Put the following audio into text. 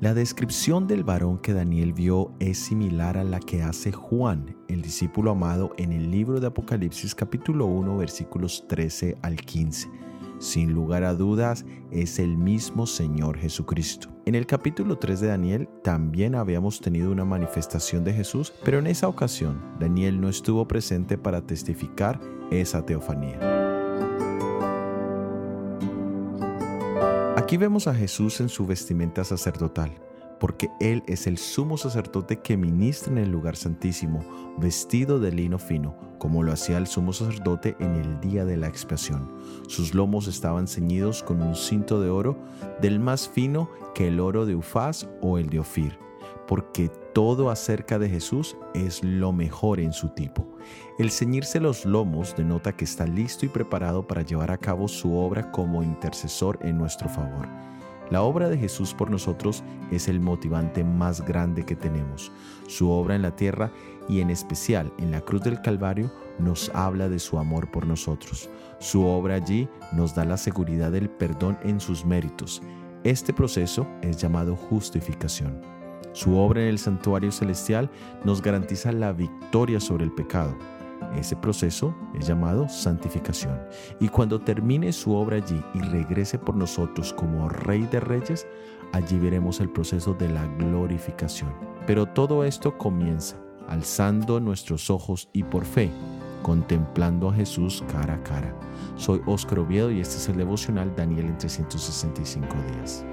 La descripción del varón que Daniel vio es similar a la que hace Juan, el discípulo amado, en el libro de Apocalipsis capítulo 1 versículos 13 al 15. Sin lugar a dudas, es el mismo Señor Jesucristo. En el capítulo 3 de Daniel también habíamos tenido una manifestación de Jesús, pero en esa ocasión Daniel no estuvo presente para testificar esa teofanía. Aquí vemos a Jesús en su vestimenta sacerdotal, porque Él es el sumo sacerdote que ministra en el lugar santísimo, vestido de lino fino, como lo hacía el sumo sacerdote en el día de la expiación. Sus lomos estaban ceñidos con un cinto de oro, del más fino que el oro de Ufaz o el de Ofir porque todo acerca de Jesús es lo mejor en su tipo. El ceñirse los lomos denota que está listo y preparado para llevar a cabo su obra como intercesor en nuestro favor. La obra de Jesús por nosotros es el motivante más grande que tenemos. Su obra en la tierra y en especial en la cruz del Calvario nos habla de su amor por nosotros. Su obra allí nos da la seguridad del perdón en sus méritos. Este proceso es llamado justificación. Su obra en el santuario celestial nos garantiza la victoria sobre el pecado. Ese proceso es llamado santificación. Y cuando termine su obra allí y regrese por nosotros como Rey de Reyes, allí veremos el proceso de la glorificación. Pero todo esto comienza alzando nuestros ojos y por fe, contemplando a Jesús cara a cara. Soy Oscar Oviedo y este es el devocional Daniel en 365 días.